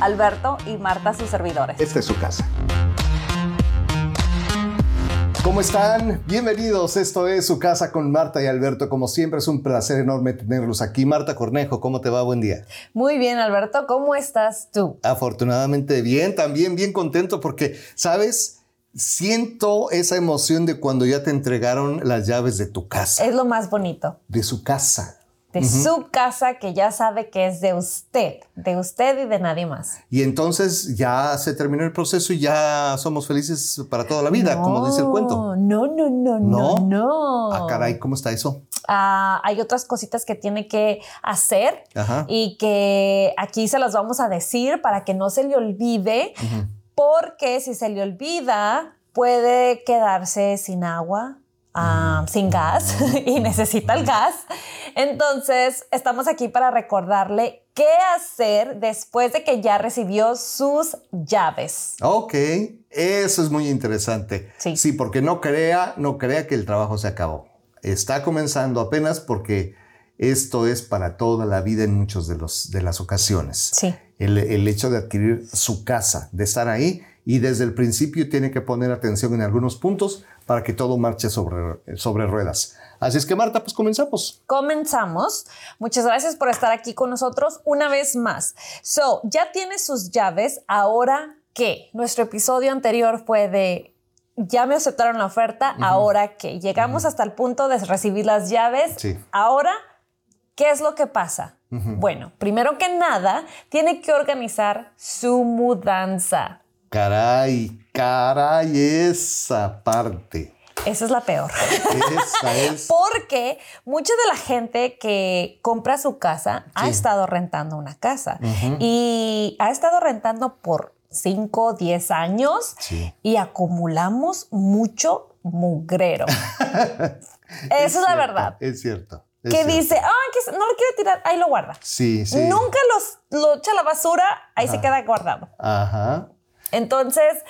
Alberto y Marta, sus servidores. Esta es su casa. ¿Cómo están? Bienvenidos. Esto es su casa con Marta y Alberto. Como siempre es un placer enorme tenerlos aquí. Marta Cornejo, ¿cómo te va? Buen día. Muy bien, Alberto. ¿Cómo estás tú? Afortunadamente bien, también bien contento porque, ¿sabes? Siento esa emoción de cuando ya te entregaron las llaves de tu casa. Es lo más bonito. De su casa de su casa que ya sabe que es de usted, de usted y de nadie más. Y entonces ya se terminó el proceso y ya somos felices para toda la vida, como dice el cuento. No, no, no, no, no. Ah, caray, ¿cómo está eso? Ah, hay otras cositas que tiene que hacer y que aquí se las vamos a decir para que no se le olvide, porque si se le olvida, puede quedarse sin agua, Sin gas y necesita el gas. Entonces, estamos aquí para recordarle qué hacer después de que ya recibió sus llaves. Ok, eso es muy interesante. Sí. Sí, porque no crea, no crea que el trabajo se acabó. Está comenzando apenas porque esto es para toda la vida en muchas de, los, de las ocasiones. Sí. El, el hecho de adquirir su casa, de estar ahí y desde el principio tiene que poner atención en algunos puntos para que todo marche sobre, sobre ruedas. Así es que Marta, pues comenzamos. Comenzamos. Muchas gracias por estar aquí con nosotros una vez más. So, ya tiene sus llaves. Ahora qué? Nuestro episodio anterior fue de ya me aceptaron la oferta, ahora qué? Llegamos hasta el punto de recibir las llaves. Sí. Ahora, ¿qué es lo que pasa? Bueno, primero que nada, tiene que organizar su mudanza. Caray, caray, esa parte. Esa es la peor. Esa es. Porque mucha de la gente que compra su casa ha estado rentando una casa y ha estado rentando por 5, 10 años y acumulamos mucho mugrero. Esa es, la verdad. Es cierto. que dice, ah, no lo quiero tirar, ahí lo guarda. Sí, sí. Nunca los, lo echa a la basura, ahí se queda guardado. Ajá. Entonces,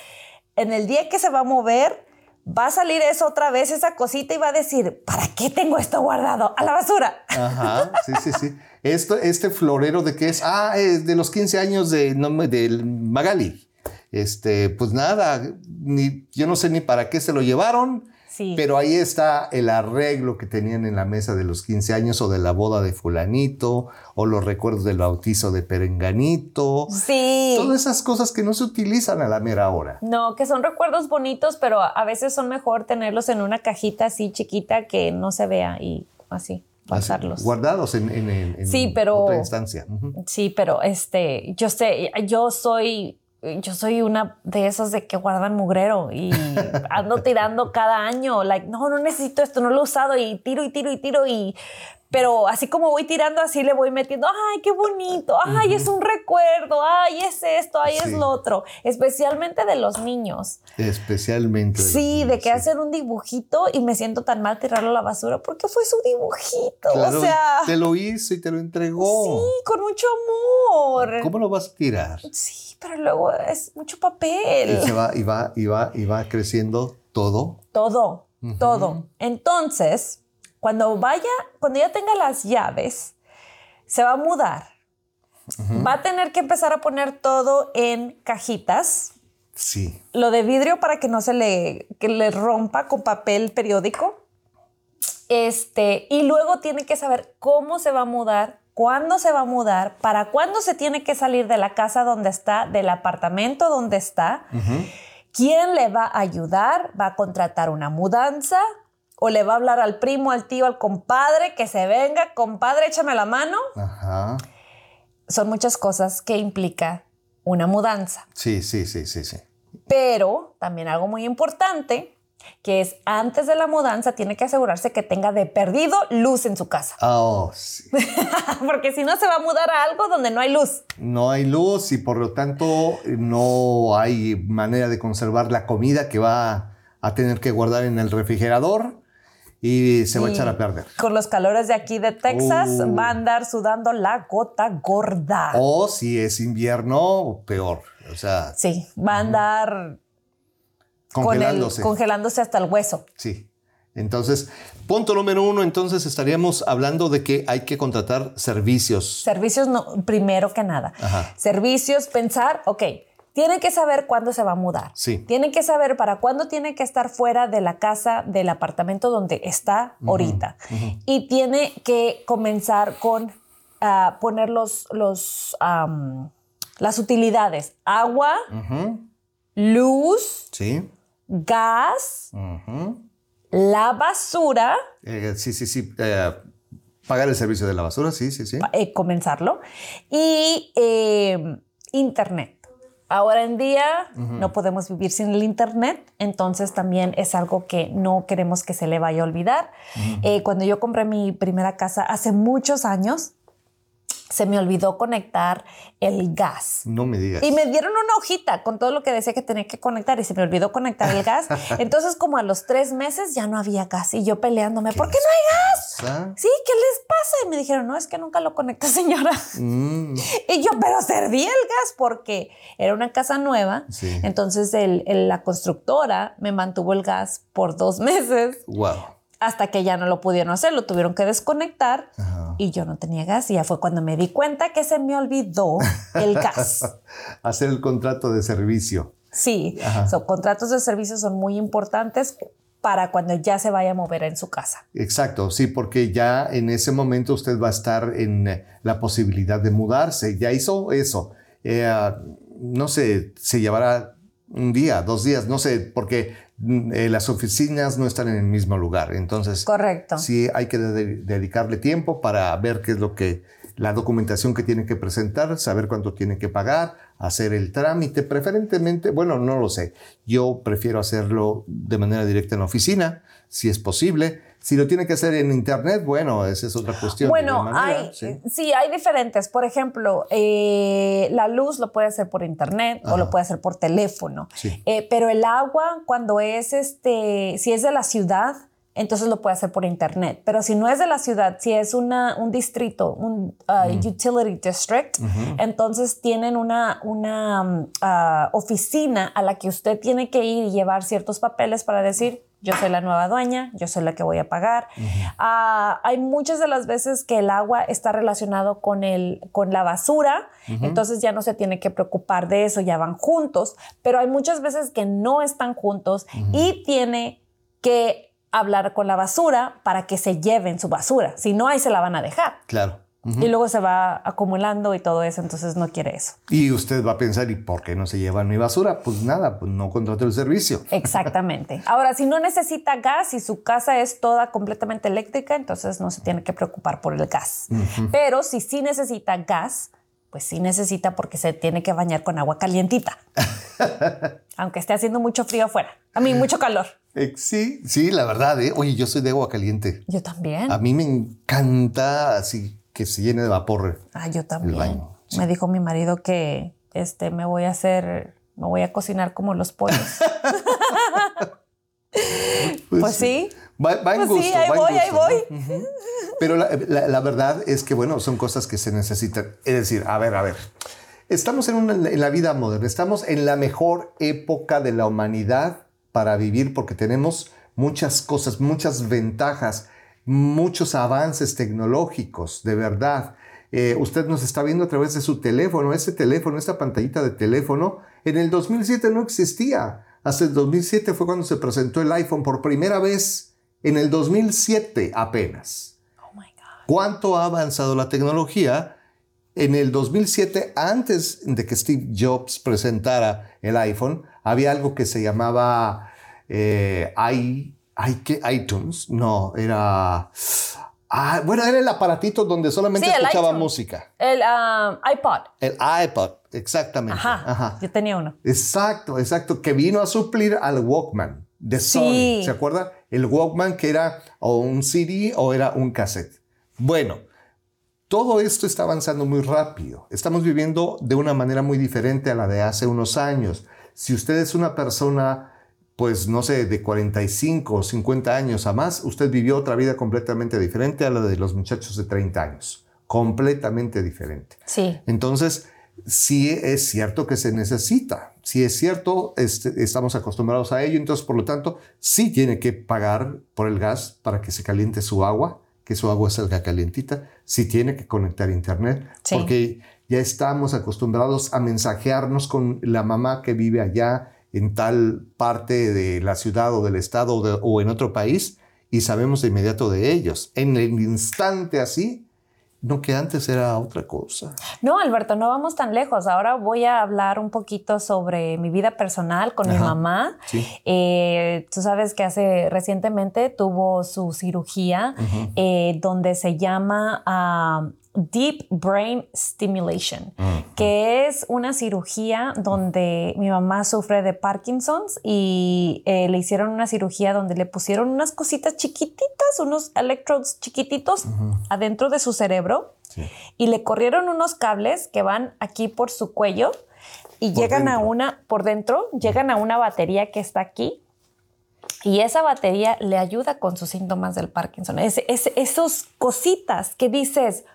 en el día que se va a mover, va a salir eso otra vez, esa cosita, y va a decir, ¿para qué tengo esto guardado? A la basura. Ajá, sí, sí, sí. Esto, este florero de qué es, ah, es de los 15 años de, no, del Magali. Este, pues nada, ni, yo no sé ni para qué se lo llevaron, pero ahí está el arreglo que tenían en la mesa de los 15 años o de la boda de fulanito o los recuerdos del bautizo de perenganito. Sí. Todas esas cosas que no se utilizan a la mera hora. No, que son recuerdos bonitos, pero a veces son mejor tenerlos en una cajita así chiquita que no se vea y así pasarlos. guardados en, en, sí, pero, otra instancia. Sí, pero este, yo sé, yo soy yo soy una de esas de que guardan mugrero y ando tirando cada año, like, no, no necesito esto, no lo he usado y tiro y tiro y tiro y pero así como voy tirando, así le voy metiendo, ay, qué bonito, ay, es un recuerdo, ay, es esto, ay, es lo otro, especialmente de los niños. Especialmente. sí, de que hacen un dibujito y me siento tan mal tirarlo a la basura porque fue su dibujito, o sea. Te lo hizo y te lo entregó. Sí, con mucho amor. ¿Cómo lo vas a tirar? Sí, pero luego es mucho papel. Y se va, y va, y va, y va creciendo todo. Todo, todo. Entonces, cuando vaya, cuando ya tenga las llaves, se va a mudar. Va a tener que empezar a poner todo en cajitas. Sí. Lo de vidrio para que no se le, que le rompa con papel periódico. Este, y luego tiene que saber cómo se va a mudar, cuándo se va a mudar, para cuándo se tiene que salir de la casa donde está, del apartamento donde está. ¿Quién le va a ayudar? ¿Va a contratar una mudanza? o le va a hablar al primo, al tío, al compadre, que se venga, compadre, échame la mano. Ajá. Son muchas cosas que implica una mudanza. Sí, sí, sí, sí, sí. Pero también algo muy importante, que es antes de la mudanza tiene que asegurarse que tenga de perdido luz en su casa. Oh, sí. Porque si no se va a mudar a algo donde no hay luz. No hay luz y por lo tanto no hay manera de conservar la comida que va a tener que guardar en el refrigerador y se va a echar a perder. Con los calores de aquí de Texas uh. va a andar sudando la gota gorda. O si es invierno, peor. O sea. Sí, va a andar congelándose. congelándose hasta el hueso. Sí. Entonces, punto número uno, entonces estaríamos hablando de que hay que contratar servicios. Servicios, no, primero que nada. Ajá. Servicios, pensar, ok, tiene que saber cuándo se va a mudar. Sí. Tiene que saber para cuándo tiene que estar fuera de la casa, del apartamento donde está ahorita. Y tiene que comenzar con ah, poner los, los, las utilidades. Agua, luz, Sí. Gas, la basura, Eh, sí, sí, sí. eh, pagar el servicio de la basura, sí, sí, sí. eh, comenzarlo, y internet. Ahora en día no podemos vivir sin el internet, entonces también es algo que no queremos que se le vaya a olvidar. Cuando yo compré mi primera casa hace muchos años, se me olvidó conectar el gas. No me digas. Y me dieron una hojita con todo lo que decía que tenía que conectar y se me olvidó conectar el gas. Entonces, como a los tres meses ya no había gas y yo peleándome, ¿por qué no hay gas? Sí, ¿qué les pasa? Y me dijeron, no, es que nunca lo conecté, señora. mm, Y yo, pero servía el gas porque era una casa nueva. Sí. Entonces, el- el- la constructora me mantuvo el gas por dos meses wow. Hasta que ya no lo pudieron hacer, lo tuvieron que desconectar Ajá. y yo no tenía gas. Y ya fue cuando me di cuenta que se me olvidó el gas. Hacer el contrato de servicio. Sí, so, contratos de servicios son muy importantes para cuando ya se vaya a mover en su casa. Exacto, sí, porque ya en ese momento usted va a estar en la posibilidad de mudarse. Ya hizo eso. Eh, ah, no sé, se llevará un día, dos días, no sé, porque eh, las oficinas no están en el mismo lugar. Entonces, Correcto. sí hay que de- dedicarle tiempo para ver qué es lo que, la documentación que tiene que presentar, saber cuánto tiene que pagar, hacer el trámite, preferentemente, bueno, no lo sé. Yo prefiero hacerlo de manera directa en la oficina, si es posible. Si lo tiene que hacer en internet, bueno, esa es otra cuestión. Bueno, manera, hay, sí. sí. hay diferentes. Por ejemplo, eh, la luz lo puede hacer por internet o lo puede hacer por teléfono. Sí. Eh, pero el agua, cuando es este, si es de la ciudad, entonces lo puede hacer por internet. Pero si no es de la ciudad, si es una, un distrito, un uh, utility district, entonces tienen una, una um, ah, oficina a la que usted tiene que ir y llevar ciertos papeles para decir, yo soy la nueva dueña, yo soy la que voy a pagar. Ah, hay muchas de las veces que el agua está relacionado con, el, con la basura, entonces ya no se tiene que preocupar de eso, ya van juntos, pero hay muchas veces que no están juntos y tiene que hablar con la basura para que se lleven su basura, si no ahí se la van a dejar. Claro. Y luego se va acumulando y todo eso, entonces no quiere eso. Y usted va a pensar, ¿y por qué no se llevan mi basura? Pues nada, pues no contraté el servicio. Exactamente. Ahora, si no necesita gas y su casa es toda completamente eléctrica, entonces no se tiene que preocupar por el gas. Pero si sí necesita gas, pues sí necesita porque se tiene que bañar con agua calientita. Aunque esté haciendo mucho frío afuera. A mí, mucho calor. Eh, sí, sí, la verdad. ¿eh? Oye, yo soy de agua caliente. Yo también. A mí me encanta así que se llene de vapor. Ah, yo también. baño, sí. Me dijo mi marido que este, me voy a hacer, me voy a cocinar como los pollos. Pues sí. Va, va en Pues sí, gusto. ahí va en voy, ahí voy. Pero la, la- la verdad es que, bueno, son cosas que se necesitan. Es decir, a ver, a ver. Estamos en, una- en la vida moderna, estamos en la mejor época de la humanidad para vivir porque tenemos muchas cosas, muchas ventajas, muchos avances tecnológicos, de verdad. Eh, usted nos está viendo a través de su teléfono. Ese teléfono, esta pantallita de teléfono, en el 2007 no existía. Hasta el 2007 fue cuando se presentó el iPhone por primera vez. En el 2007 apenas. Oh my God. ¿Cuánto ha avanzado la tecnología? En el 2007, antes de que Steve Jobs presentara el iPhone, había algo que se llamaba eh, i, i- ¿qué? iTunes. No, era... Ah, bueno, era el aparatito donde solamente Sí, escuchaba música. El um, iPod. El iPod, exactamente. Ajá. Ajá. Yo tenía uno. Exacto, exacto, que vino a suplir al Walkman de Sony. Sí. ¿Se acuerda? El Walkman que era o un CD o era un cassette. Bueno, todo esto está avanzando muy rápido. Estamos viviendo de una manera muy diferente a la de hace unos años. Si usted es una persona, pues no sé, de 45 o 50 años a más, usted vivió otra vida completamente diferente a la de los muchachos de 30 años. Completamente diferente. Sí. Entonces, sí es cierto que se necesita. si es cierto, este, estamos acostumbrados a ello, entonces por lo tanto sí tiene que pagar por el gas para que se caliente su agua, que su agua salga calientita, sí tiene que conectar internet, porque ya estamos acostumbrados a mensajearnos con la mamá que vive allá en tal parte de la ciudad o del estado o en otro país y sabemos de inmediato de ellos. En el instante así, no, que antes era otra cosa. No, Alberto, no vamos tan lejos. Ahora voy a hablar un poquito sobre mi vida personal con mi mamá. Eh, tú sabes que hace recientemente tuvo su cirugía eh, donde se llama ah, Deep Brain Stimulation, mm. que es una cirugía donde mi mamá sufre de Parkinson's y eh, le hicieron una cirugía donde le pusieron unas cositas chiquititas, unos electrodes chiquititos adentro de su cerebro y le corrieron unos cables que van aquí por su cuello y llegan a una, por dentro, llegan a una batería que está aquí y esa batería le ayuda con sus síntomas del Parkinson. Es, esos cositas que dices,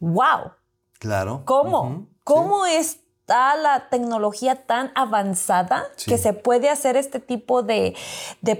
wow. Claro. ¿Cómo? ¿Cómo es la tecnología tan avanzada que se puede hacer este tipo de,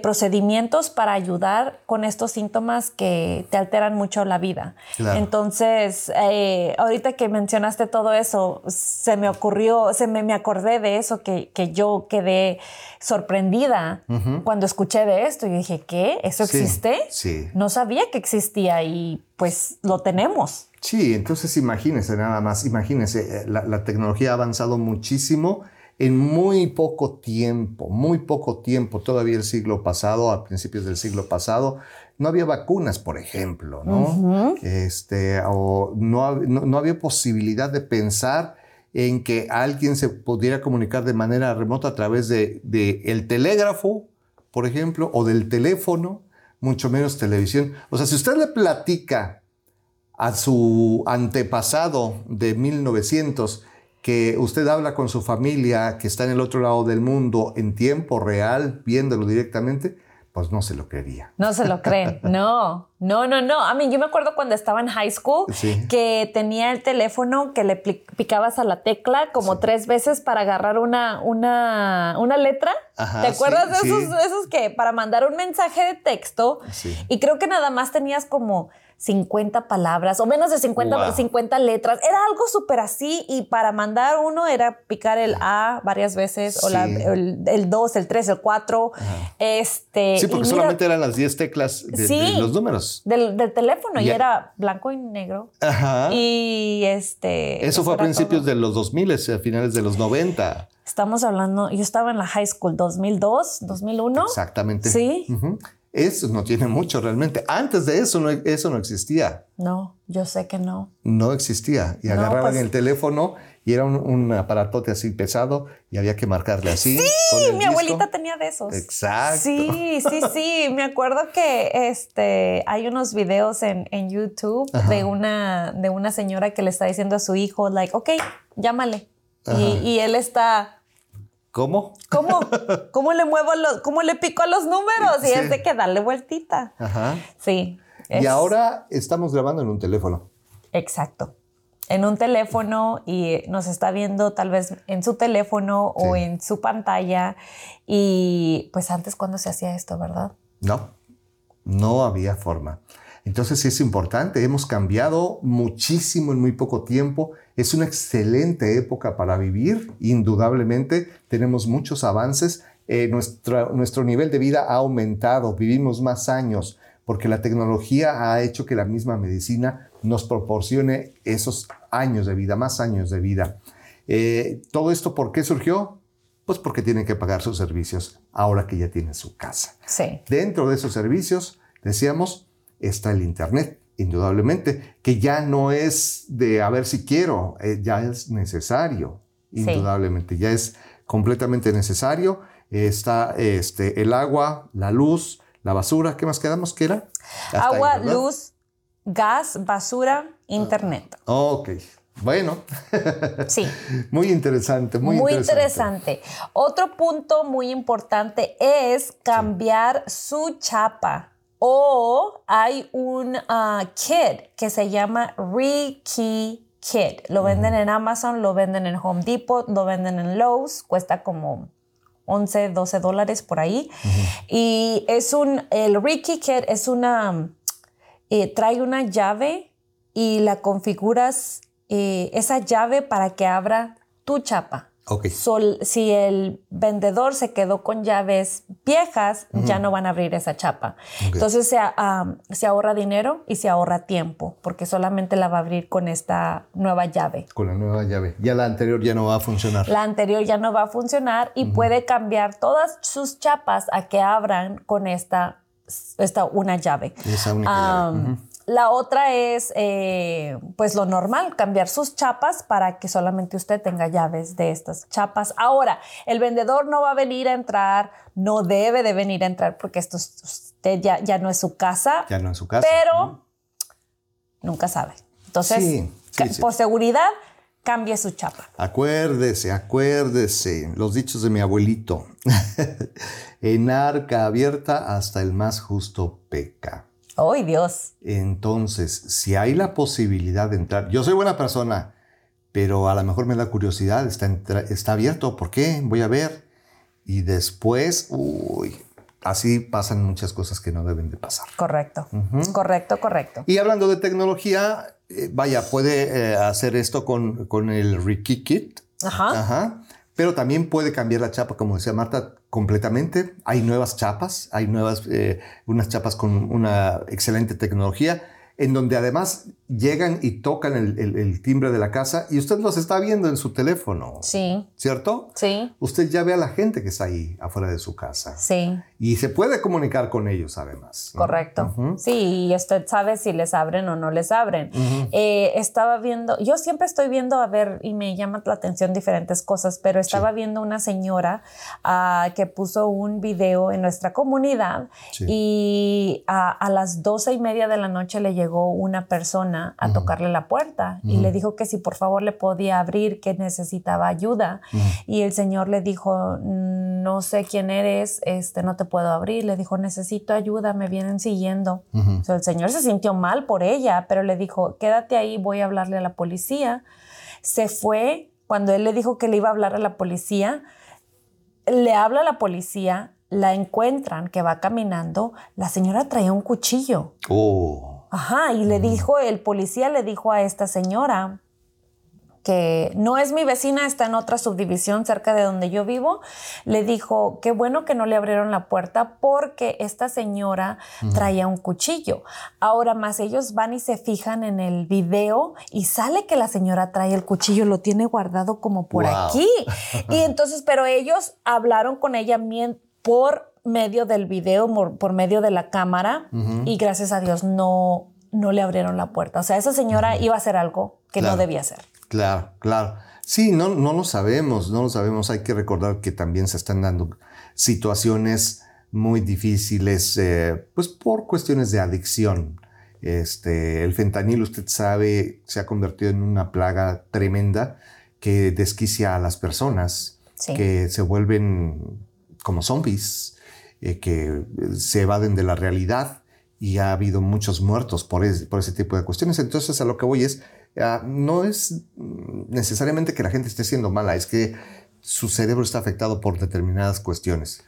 procedimientos para ayudar con estos síntomas que te alteran mucho la vida. Entonces, eh, ahorita que mencionaste todo eso, se me ocurrió, se me, me acordé de eso, que, yo quedé sorprendida cuando escuché de esto y dije, ¿qué? ¿Eso existe? Sí. No sabía que existía y pues lo tenemos. Sí, entonces imagínense nada más, imagínense, eh, la, tecnología ha avanzado muchísimo en muy poco tiempo, muy poco tiempo, todavía el siglo pasado, a principios del siglo pasado, no había vacunas, por ejemplo, ¿no? este, o no, no, había posibilidad de pensar en que alguien se pudiera comunicar de manera remota a través de, de el telégrafo, por ejemplo, o del teléfono, mucho menos televisión. O sea, si usted le platica a su antepasado de 1900, que usted habla con su familia que está en el otro lado del mundo en tiempo real, viéndolo directamente, pues no se lo creería. No se lo creen, no, no, no, no. A mí yo me acuerdo cuando estaba en high school que tenía el teléfono que le picabas a la tecla como tres veces para agarrar una, una, una letra. ¿Te acuerdas de esos, esos que para mandar un mensaje de texto? Y creo que nada más tenías como 50 palabras o menos de 50, 50 letras. Era algo súper así y para mandar uno era picar el A varias veces o el, 2, el 3, el 4. Este, sí, porque solamente eran las 10 teclas de, los números. Del, teléfono y, era blanco y negro. Ajá. Y este... Eso fue a principios de los 2000, a finales de los 90. Estamos hablando, yo estaba en la high school 2002, 2001. Exactamente. Sí. Eso no tiene mucho realmente. Antes de eso no, eso no existía. No, yo sé que no. No existía. Y agarraban pues el teléfono y era un, aparatote así pesado y había que marcarle así. Sí, mi abuelita tenía de esos. Exacto. Sí, sí, sí. Me acuerdo que este, hay unos videos en, YouTube de una, de una señora que le está diciendo a su hijo, like, ok, llámale. y él está ¿Cómo? ¿Cómo? ¿Cómo le muevo los, cómo le pico a los números? Y es de que darle vueltita. Ajá. Sí. Y ahora estamos grabando en un teléfono. Exacto. En un teléfono y nos está viendo tal vez en su teléfono o en su pantalla. Y pues antes, ¿cuándo se hacía esto, verdad? No, no había forma. Entonces es importante, hemos cambiado muchísimo en muy poco tiempo es una excelente época para vivir, indudablemente. Tenemos muchos avances. Eh, nuestro nivel de vida ha aumentado, vivimos más años, porque la tecnología ha hecho que la misma medicina nos proporcione esos años de vida, más años de vida. Eh, ¿Todo esto por qué surgió? Pues porque tienen que pagar sus servicios ahora que ya tienen su casa. Sí. Dentro de esos servicios, decíamos, está el Internet indudablemente, que ya no es de a ver si quiero, eh, ya es necesario, indudablemente, ya es completamente necesario. Está este, el agua, la luz, la basura, ¿qué más quedamos? ¿Qué era? agua, luz, gas, basura, internet. ok. Bueno, sí. muy interesante, muy, muy interesante. Otro punto muy importante es cambiar su chapa. O hay un uh, kit que se llama Rekey Kit. Lo venden en Amazon, lo venden en Home Depot, lo venden en Lowe's. Cuesta como 11, 12 dólares por ahí. Y es un, el Ricky Kit es una, eh, trae una llave y la configuras, eh, esa llave para que abra tu chapa. Sol- si el vendedor se quedó con llaves viejas, ya no van a abrir esa chapa. Entonces se, se ahorra dinero y se ahorra tiempo, porque solamente la va a abrir con esta nueva llave. Con la nueva llave. Ya la anterior ya no va a funcionar. La anterior ya no va a funcionar y puede cambiar todas sus chapas a que abran con esta, esta una llave. Esa única llave. La otra es, eh, pues lo normal, cambiar sus chapas para que solamente usted tenga llaves de estas chapas. Ahora, el vendedor no va a venir a entrar, no debe de venir a entrar porque esto es- usted ya, ya no es su casa, Ya no en su casa. pero nunca sabe. Entonces, Sí, sí, ca- sí. por seguridad, cambie su chapa. Acuérdese, acuérdese, los dichos de mi abuelito. en arca abierta hasta el más justo peca. ¡Ay, Dios! Entonces, si hay la posibilidad de entrar, yo soy buena persona, pero a lo mejor me da curiosidad, está, está abierto, ¿por qué? Voy a ver. Y después, uy, así pasan muchas cosas que no deben de pasar. Correcto, correcto, correcto. Y hablando de tecnología, eh, vaya, puede eh, hacer esto con, con el Ricky Kit. Ajá. Ajá. Pero también puede cambiar la chapa, como decía Marta, completamente. Hay nuevas chapas, hay nuevas, eh, unas chapas con una excelente tecnología, en donde además llegan y tocan el, el- el timbre de la casa y usted los está viendo en su teléfono, Sí, ¿cierto? sí, Usted ya ve a la gente que está ahí afuera de su casa sí. y se puede comunicar con ellos además. ¿no? Correcto. Sí, y usted sabe si les abren o no les abren. Eh, estaba viendo, yo siempre estoy viendo, a ver, y me llama la atención diferentes cosas, pero estaba viendo una señora ah, que puso un video en nuestra comunidad Sí. y a las doce y media de la noche le llegó una persona a tocarle la puerta y le dijo que si por favor le podía abrir, que necesitaba ayuda. Y el señor le dijo, no sé quién eres, este, no te puedo abrir. Le dijo, necesito ayuda, me vienen siguiendo. O sea, el señor se sintió mal por ella, pero le dijo, quédate ahí, voy a hablarle a la policía. Se fue, cuando él le dijo que le iba a hablar a la policía, le habla a la policía, la encuentran que va caminando, la señora traía un cuchillo. Oh, Ajá, y le dijo, el policía le dijo a esta señora que no es mi vecina, está en otra subdivisión cerca de donde yo vivo, le dijo, qué bueno que no le abrieron la puerta porque esta señora traía un cuchillo. Ahora más ellos van y se fijan en el video y sale que la señora trae el cuchillo, lo tiene guardado como por Wow. aquí. Y entonces, pero ellos hablaron con ella por medio del video, por, medio de la cámara y gracias a Dios no, no le abrieron la puerta. O sea, esa señora iba a hacer algo que Claro. no debía hacer. Claro, claro. Sí, no, no lo sabemos, no lo sabemos. Hay que recordar que también se están dando situaciones muy difíciles, eh, pues por cuestiones de adicción. Este, el fentanil, usted sabe, se ha convertido en una plaga tremenda que desquicia a las personas, Sí. que se vuelven como zombies, eh, que se evaden de la realidad y ha habido muchos muertos por, es- por ese tipo de cuestiones. Entonces, a lo que voy es, ah, no es necesariamente que la gente esté siendo mala, es que su cerebro está afectado por determinadas cuestiones.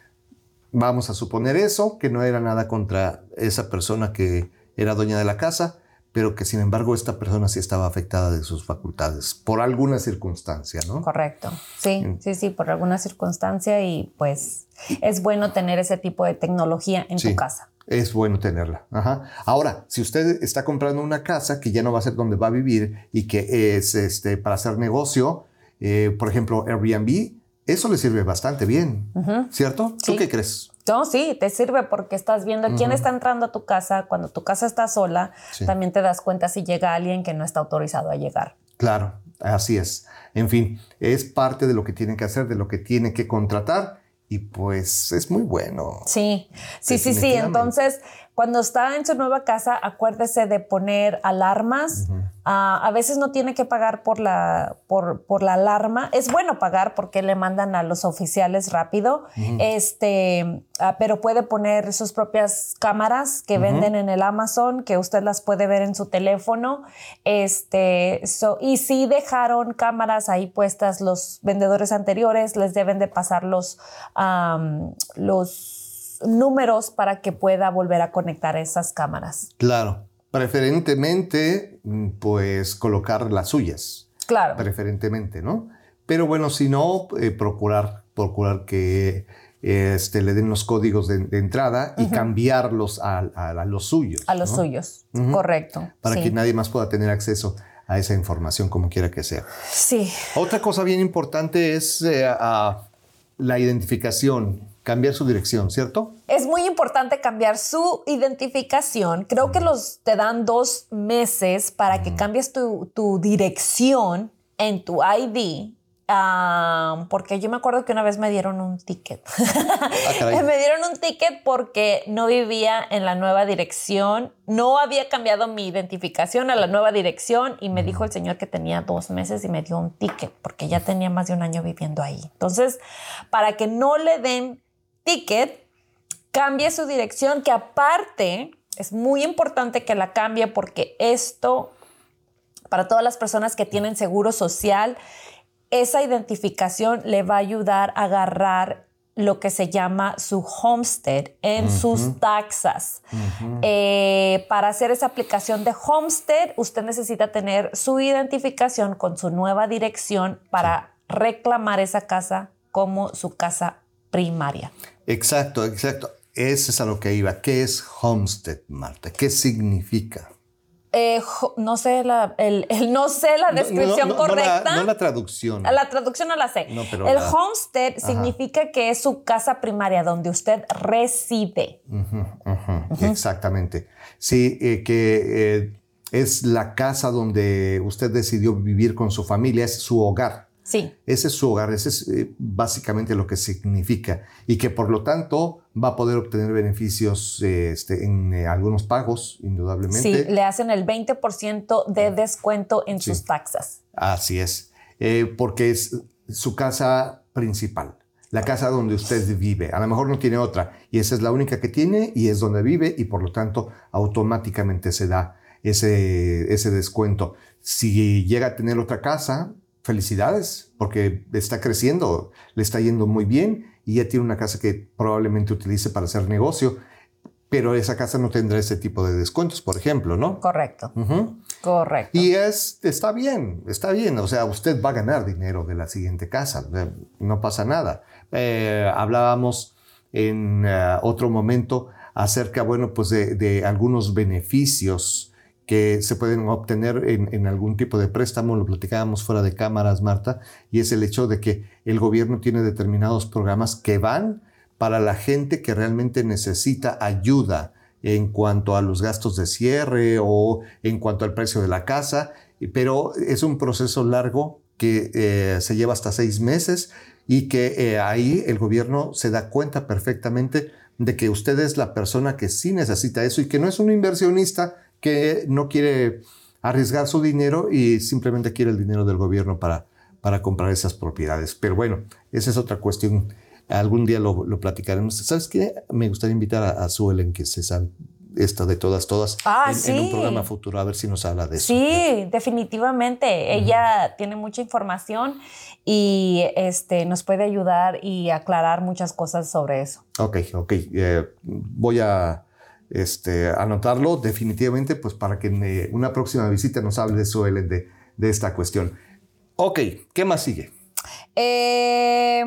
Vamos a suponer eso, que no era nada contra esa persona que era dueña de la casa, pero que sin embargo esta persona sí estaba afectada de sus facultades por alguna circunstancia, ¿no? Correcto. Sí, Mm. sí, sí, por alguna circunstancia y pues es bueno tener ese tipo de tecnología en Sí. tu casa. Es bueno tenerla. Ajá. Ahora, si usted está comprando una casa que ya no va a ser donde va a vivir y que es este, para hacer negocio, eh, por ejemplo, Airbnb, eso le sirve bastante bien, ¿cierto? ¿Tú Sí. qué crees? No, sí, te sirve porque estás viendo quién está entrando a tu casa. Cuando tu casa está sola, Sí. también te das cuenta si llega alguien que no está autorizado a llegar. Claro, así es. En fin, es parte de lo que tienen que hacer, de lo que tienen que contratar y pues es muy bueno. Sí, sí, sí, sí. Entonces, Cuando está en su nueva casa, acuérdese de poner alarmas. Ah, a veces no tiene que pagar por la, por, por, la alarma. Es bueno pagar porque le mandan a los oficiales rápido. este, ah, pero puede poner sus propias cámaras que venden en el Amazon, que usted las puede ver en su teléfono. Este, y si dejaron cámaras ahí puestas los vendedores anteriores, les deben de pasar los, los números para que pueda volver a conectar esas cámaras. Claro, preferentemente, mm, pues colocar las suyas. Claro. Preferentemente, ¿no? Pero bueno, si no, eh, procurar, procurar que este, le den los códigos de, entrada y cambiarlos a, los suyos. A los suyos, correcto. Para que nadie más pueda tener acceso a esa información como quiera que sea. Sí. Otra cosa bien importante es eh, la identificación cambiar su dirección, ¿cierto? Es muy importante cambiar su identificación. Creo que los te dan dos meses para que cambies tu, tu dirección en tu ID porque yo me acuerdo que una vez me dieron un ticket. Ah, me dieron un ticket porque no vivía en la nueva dirección, no había cambiado mi identificación a la nueva dirección y me dijo el señor que tenía dos meses y me dio un ticket porque ya tenía más de un año viviendo ahí. Entonces, para que no le den ticket, cambie su dirección, que aparte es muy importante que la cambie porque esto, para todas las personas que tienen seguro social, esa identificación le va a ayudar a agarrar lo que se llama su homestead en sus taxas. Eh, para hacer esa aplicación de homestead, usted necesita tener su identificación con su nueva dirección para reclamar esa casa como su casa primaria. Exacto, exacto. Ese es a lo que iba. ¿Qué es homestead, Marta? ¿Qué significa? Eh, no sé la, el, no sé la descripción correcta. No la, traducción. La traducción no la sé. el homestead significa que es su casa primaria donde usted reside. Exactamente. Sí, eh, que eh, es la casa donde usted decidió vivir con su familia, es su hogar. Sí. Ese es su hogar, ese es eh, básicamente lo que significa y que por lo tanto va a poder obtener beneficios este, en eh, algunos pagos, indudablemente. Sí, le hacen el 20% de descuento en sus taxas. Así es, eh, porque es su casa principal, la casa donde usted vive. A lo mejor no tiene otra y esa es la única que tiene y es donde vive y por lo tanto automáticamente se da ese, ese descuento. Si llega a tener otra casa, felicidades, porque está creciendo, le está yendo muy bien y ya tiene una casa que probablemente utilice para hacer negocio, pero esa casa no tendrá ese tipo de descuentos, por ejemplo, ¿no? Correcto. Correcto. Y es, está bien, está bien, o sea, usted va a ganar dinero de la siguiente casa, no pasa nada. Eh, hablábamos en eh, otro momento acerca, bueno, pues de, de algunos beneficios que se pueden obtener en, algún tipo de préstamo, lo platicábamos fuera de cámaras, Marta, y es el hecho de que el gobierno tiene determinados programas que van para la gente que realmente necesita ayuda en cuanto a los gastos de cierre o en cuanto al precio de la casa, pero es un proceso largo que eh, se lleva hasta seis meses y que eh, ahí el gobierno se da cuenta perfectamente de que usted es la persona que sí necesita eso y que no es un inversionista que no quiere arriesgar su dinero y simplemente quiere el dinero del gobierno para, para comprar esas propiedades. Pero bueno, esa es otra cuestión. Algún día lo, platicaremos. ¿Sabes qué? Me gustaría invitar a, a Suelen, que se sabe esto de todas, todas, ah, en, un programa futuro, a ver si nos habla de eso. Sí, definitivamente. Ella tiene mucha información y este, nos puede ayudar y aclarar muchas cosas sobre eso. Ok, ok. Eh, voy a este, anotarlo definitivamente, pues para que en una próxima visita nos hable eso, de, de esta cuestión. Ok, ¿qué más sigue? Eh,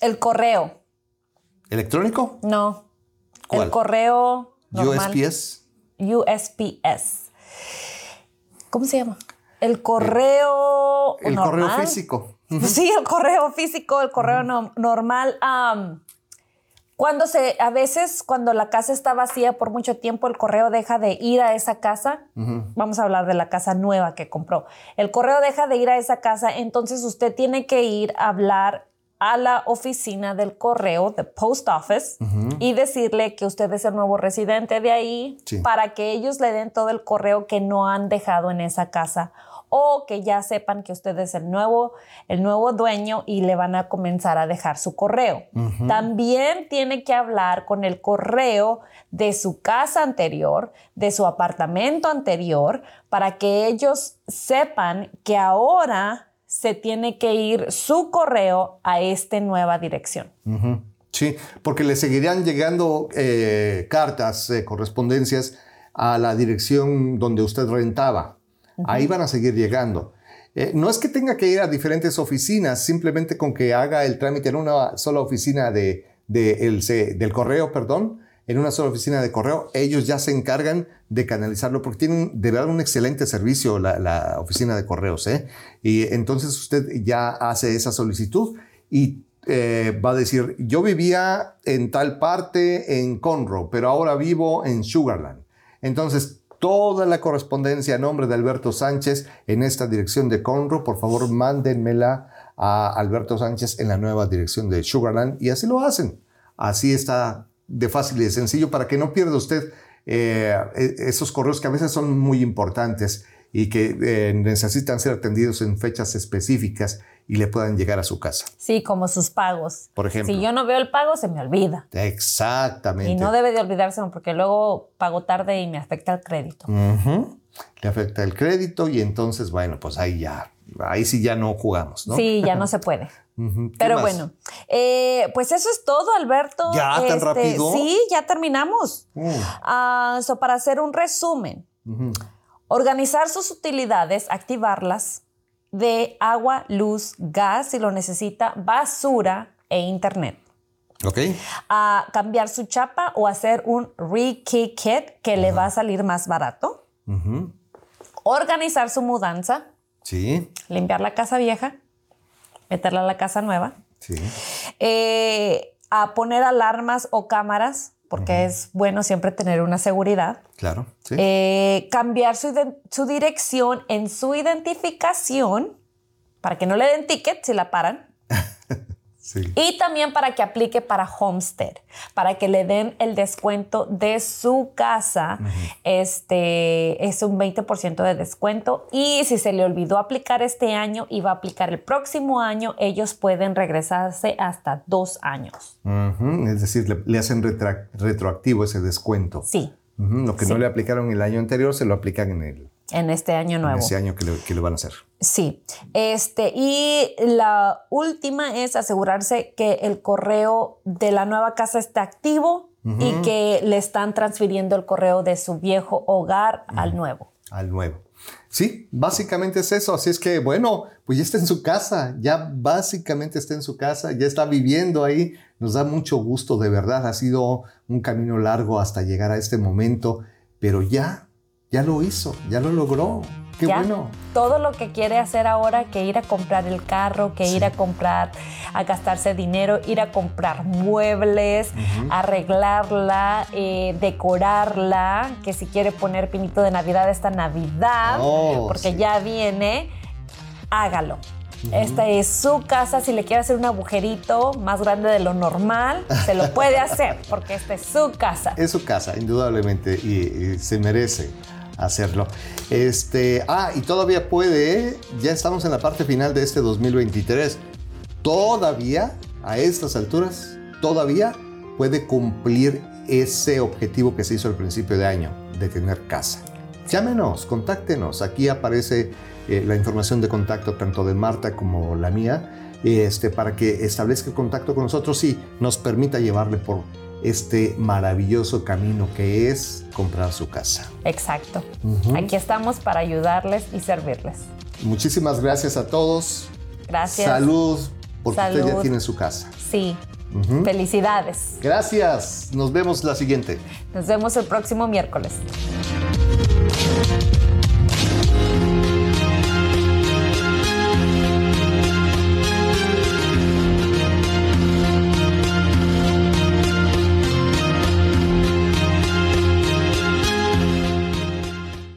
el correo. ¿Electrónico? No. El correo. USPS. USPS. ¿Cómo se llama? El correo. El, correo físico. Sí, el correo físico, el correo normal. Cuando se, a veces cuando la casa está vacía por mucho tiempo, el correo deja de ir a esa casa. Vamos a hablar de la casa nueva que compró. El correo deja de ir a esa casa, entonces usted tiene que ir a hablar a la oficina del correo, de post office, y decirle que usted es el nuevo residente de ahí Sí. para que ellos le den todo el correo que no han dejado en esa casa o que ya sepan que usted es el nuevo, el nuevo dueño y le van a comenzar a dejar su correo. También tiene que hablar con el correo de su casa anterior, de su apartamento anterior, para que ellos sepan que ahora se tiene que ir su correo a esta nueva dirección. Sí, porque le seguirían llegando eh, cartas, eh, correspondencias a la dirección donde usted rentaba. Ahí van a seguir llegando. Eh, no es que tenga que ir a diferentes oficinas, simplemente con que haga el trámite en una sola oficina de, de el- se- del correo, perdón, en una sola oficina de correo, ellos ya se encargan de canalizarlo porque tienen de verdad un excelente servicio la, la oficina de correos. ¿eh? Y entonces usted ya hace esa solicitud y eh, va a decir, yo vivía en tal parte en Conroe, pero ahora vivo en Sugarland. Entonces, toda la correspondencia a nombre de Alberto Sánchez en esta dirección de Conroe, por favor, mándenmela a Alberto Sánchez en la nueva dirección de Sugarland y así lo hacen. Así está de fácil y de sencillo para que no pierda usted eh, esos correos que a veces son muy importantes y que eh, necesitan ser atendidos en fechas específicas y le puedan llegar a su casa. Sí, como sus pagos. Por ejemplo. Si yo no veo el pago, se me olvida. Exactamente. Y no debe de olvidárselo porque luego pago tarde y me afecta el crédito. Ujú. Le afecta el crédito y entonces, bueno, pues ahí ya, ahí sí ya no jugamos, ¿no? Sí, ya no se puede. Ujú. ¿Qué Pero más? bueno, eh, pues eso es todo, Alberto. Este, ¿Ya? ¿Tan rápido? Sí, ya terminamos. Mm. Ah, so, para hacer un resumen, organizar sus utilidades, activarlas de agua, luz, gas, si lo necesita, basura e internet. Ok. A cambiar su chapa o hacer un re-key kit que le va a salir más barato. Organizar su mudanza, Sí, limpiar la casa vieja, meterla a la casa nueva. sí. Eh, a poner alarmas o cámaras, porque es bueno siempre tener una seguridad. Claro. Sí. Eh, cambiar su, su dirección en su identificación para que no le den ticket si la paran. Sí. Y también para que aplique para Homestead, para que le den el descuento de su casa. Este es un 20% de descuento. Y si se le olvidó aplicar este año y va a aplicar el próximo año, ellos pueden regresarse hasta dos años. Es decir, le, le hacen retroactivo ese descuento. Sí. Lo que no le aplicaron el año anterior, se lo aplican en, el, en este año en nuevo. ese año que le van a hacer. Sí, este, y la última es asegurarse que el correo de la nueva casa está activo y que le están transfiriendo el correo de su viejo hogar al nuevo. al nuevo. Sí, básicamente es eso. Así es que, bueno, pues ya está en su casa, ya básicamente está en su casa, ya está viviendo ahí. Nos da mucho gusto, de verdad. Ha sido un camino largo hasta llegar a este momento, pero ya, ya lo hizo, ya lo logró. Qué ¿Ya? bueno. Todo lo que quiere hacer ahora, que ir a comprar el carro, que ir a comprar, a gastarse dinero, ir a comprar muebles, arreglarla, eh, decorarla, que si quiere poner pinito de Navidad esta Navidad, Oh, porque sí. ya viene, hágalo. Esta es su casa, si le quiere hacer un agujerito más grande de lo normal, se lo puede hacer, porque esta es su casa. Es su casa, indudablemente, y, y se merece hacerlo. Este, ah, y todavía puede, ¿eh? ya estamos en la parte final de este 2023. Todavía, a estas alturas, todavía puede cumplir ese objetivo que se hizo al principio de año, de tener casa. Llámenos, contáctenos. Aquí aparece eh, la información de contacto tanto de Marta como la mía, este, para que establezca contacto con nosotros y nos permita llevarle por este maravilloso camino que es comprar su casa. Exacto. Aquí estamos para ayudarles y servirles. Muchísimas gracias a todos. Gracias. Salud, porque usted ya Salud. tiene su casa. Sí. Felicidades. Gracias. Nos vemos la siguiente. Nos vemos el próximo miércoles.